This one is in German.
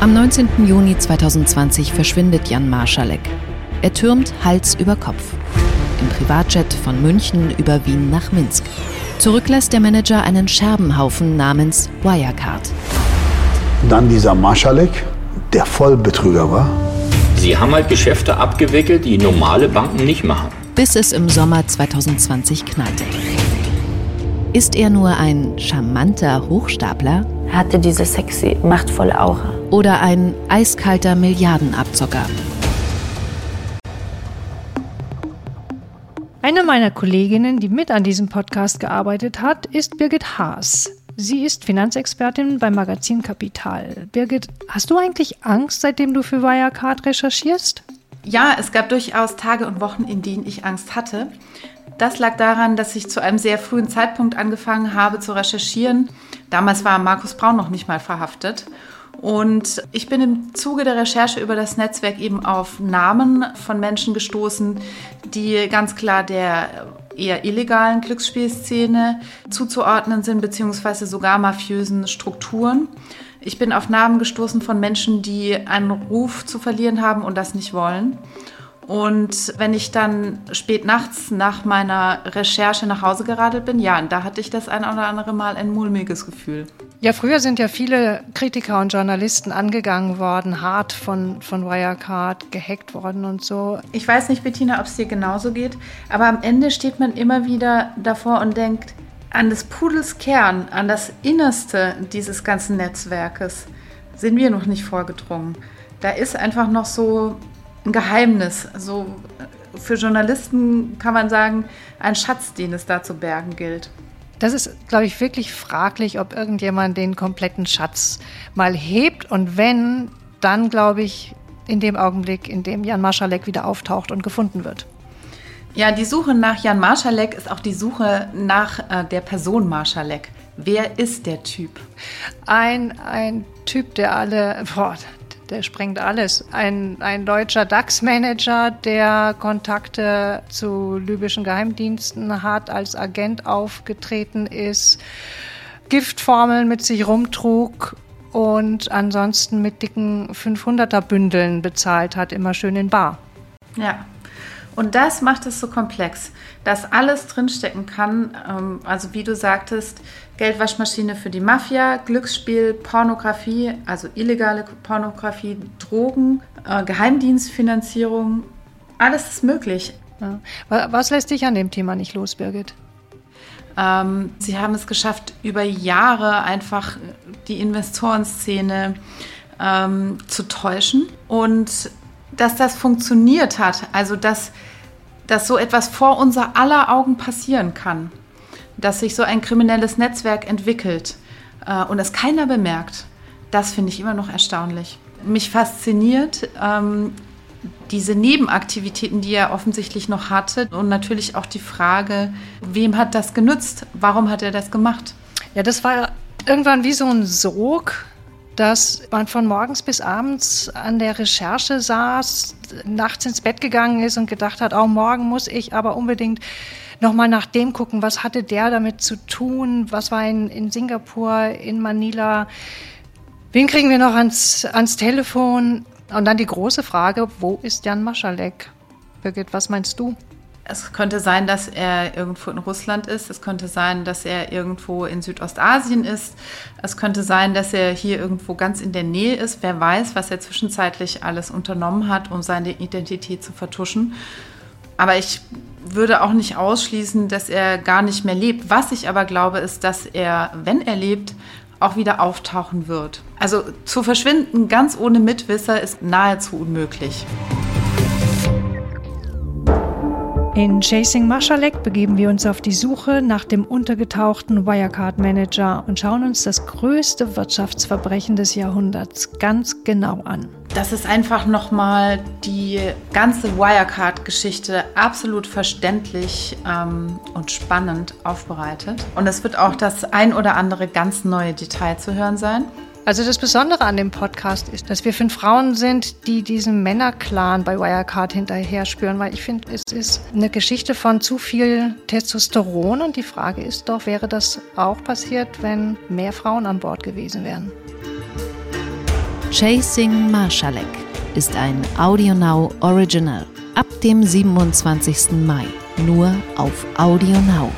Am 19. Juni 2020 verschwindet Jan Marschalek. Er türmt Hals über Kopf. Im Privatjet von München über Wien nach Minsk. Zurück lässt der Manager einen Scherbenhaufen namens Wirecard. Dann dieser Marschalek, der Vollbetrüger war. Sie haben halt Geschäfte abgewickelt, die normale Banken nicht machen. Bis es im Sommer 2020 knallte. Ist er nur ein charmanter Hochstapler? Hatte diese sexy, machtvolle Aura. Oder ein eiskalter Milliardenabzocker? Eine meiner Kolleginnen, die mit an diesem Podcast gearbeitet hat, ist Birgit Haas. Sie ist Finanzexpertin beim Magazin Kapital. Birgit, hast du eigentlich Angst, seitdem du für Wirecard recherchierst? Ja, es gab durchaus Tage und Wochen, in denen ich Angst hatte. Das lag daran, dass ich zu einem sehr frühen Zeitpunkt angefangen habe zu recherchieren. Damals war Markus Braun noch nicht mal verhaftet. Und ich bin im Zuge der Recherche über das Netzwerk eben auf Namen von Menschen gestoßen, die ganz klar der eher illegalen Glücksspielszene zuzuordnen sind, beziehungsweise sogar mafiösen Strukturen. Ich bin auf Namen gestoßen von Menschen, die einen Ruf zu verlieren haben und das nicht wollen. Und wenn ich dann spät nachts nach meiner Recherche nach Hause geradelt bin, ja, da hatte ich das ein oder andere Mal ein mulmiges Gefühl. Ja, früher sind ja viele Kritiker und Journalisten angegangen worden, hart von, von Wirecard gehackt worden und so. Ich weiß nicht, Bettina, ob es dir genauso geht, aber am Ende steht man immer wieder davor und denkt an des Pudels Kern, an das Innerste dieses ganzen Netzwerkes sind wir noch nicht vorgedrungen. Da ist einfach noch so ein Geheimnis. So für Journalisten kann man sagen, ein Schatz, den es da zu bergen gilt. Das ist, glaube ich, wirklich fraglich, ob irgendjemand den kompletten Schatz mal hebt. Und wenn, dann glaube ich, in dem Augenblick, in dem Jan Marschalek wieder auftaucht und gefunden wird. Ja, die Suche nach Jan Marschalek ist auch die Suche nach äh, der Person Marschalek. Wer ist der Typ? Ein, ein Typ, der alle, boah, der sprengt alles. Ein, ein deutscher DAX-Manager, der Kontakte zu libyschen Geheimdiensten hat, als Agent aufgetreten ist, Giftformeln mit sich rumtrug und ansonsten mit dicken 500er-Bündeln bezahlt hat, immer schön in Bar. Ja, und das macht es so komplex, dass alles drinstecken kann. Ähm, also wie du sagtest, Geldwaschmaschine für die Mafia, Glücksspiel, Pornografie, also illegale Pornografie, Drogen, äh, Geheimdienstfinanzierung. Alles ist möglich. Was lässt dich an dem Thema nicht los, Birgit? Ähm, sie haben es geschafft, über Jahre einfach die Investorenszene ähm, zu täuschen und dass das funktioniert hat, also dass, dass so etwas vor unser aller Augen passieren kann, dass sich so ein kriminelles Netzwerk entwickelt äh, und es keiner bemerkt, das finde ich immer noch erstaunlich. Mich fasziniert ähm, diese Nebenaktivitäten, die er offensichtlich noch hatte und natürlich auch die Frage, wem hat das genützt? Warum hat er das gemacht? Ja, das war irgendwann wie so ein Sog, dass man von morgens bis abends an der Recherche saß, nachts ins Bett gegangen ist und gedacht hat, oh, morgen muss ich aber unbedingt nochmal nach dem gucken, was hatte der damit zu tun, was war in, in Singapur, in Manila, wen kriegen wir noch ans, ans Telefon? Und dann die große Frage, wo ist Jan Maschalek? Birgit, was meinst du? Es könnte sein, dass er irgendwo in Russland ist. Es könnte sein, dass er irgendwo in Südostasien ist. Es könnte sein, dass er hier irgendwo ganz in der Nähe ist. Wer weiß, was er zwischenzeitlich alles unternommen hat, um seine Identität zu vertuschen. Aber ich würde auch nicht ausschließen, dass er gar nicht mehr lebt. Was ich aber glaube, ist, dass er, wenn er lebt, auch wieder auftauchen wird. Also zu verschwinden ganz ohne Mitwisser ist nahezu unmöglich. In Chasing Maschalek begeben wir uns auf die Suche nach dem untergetauchten Wirecard-Manager und schauen uns das größte Wirtschaftsverbrechen des Jahrhunderts ganz genau an. Das ist einfach nochmal die ganze Wirecard-Geschichte absolut verständlich ähm, und spannend aufbereitet. Und es wird auch das ein oder andere ganz neue Detail zu hören sein. Also das Besondere an dem Podcast ist, dass wir fünf Frauen sind, die diesem Männerclan bei Wirecard hinterher spüren, weil ich finde, es ist eine Geschichte von zu viel Testosteron und die Frage ist doch, wäre das auch passiert, wenn mehr Frauen an Bord gewesen wären? Chasing Marschalek ist ein AudioNow Original. Ab dem 27. Mai nur auf AudioNow.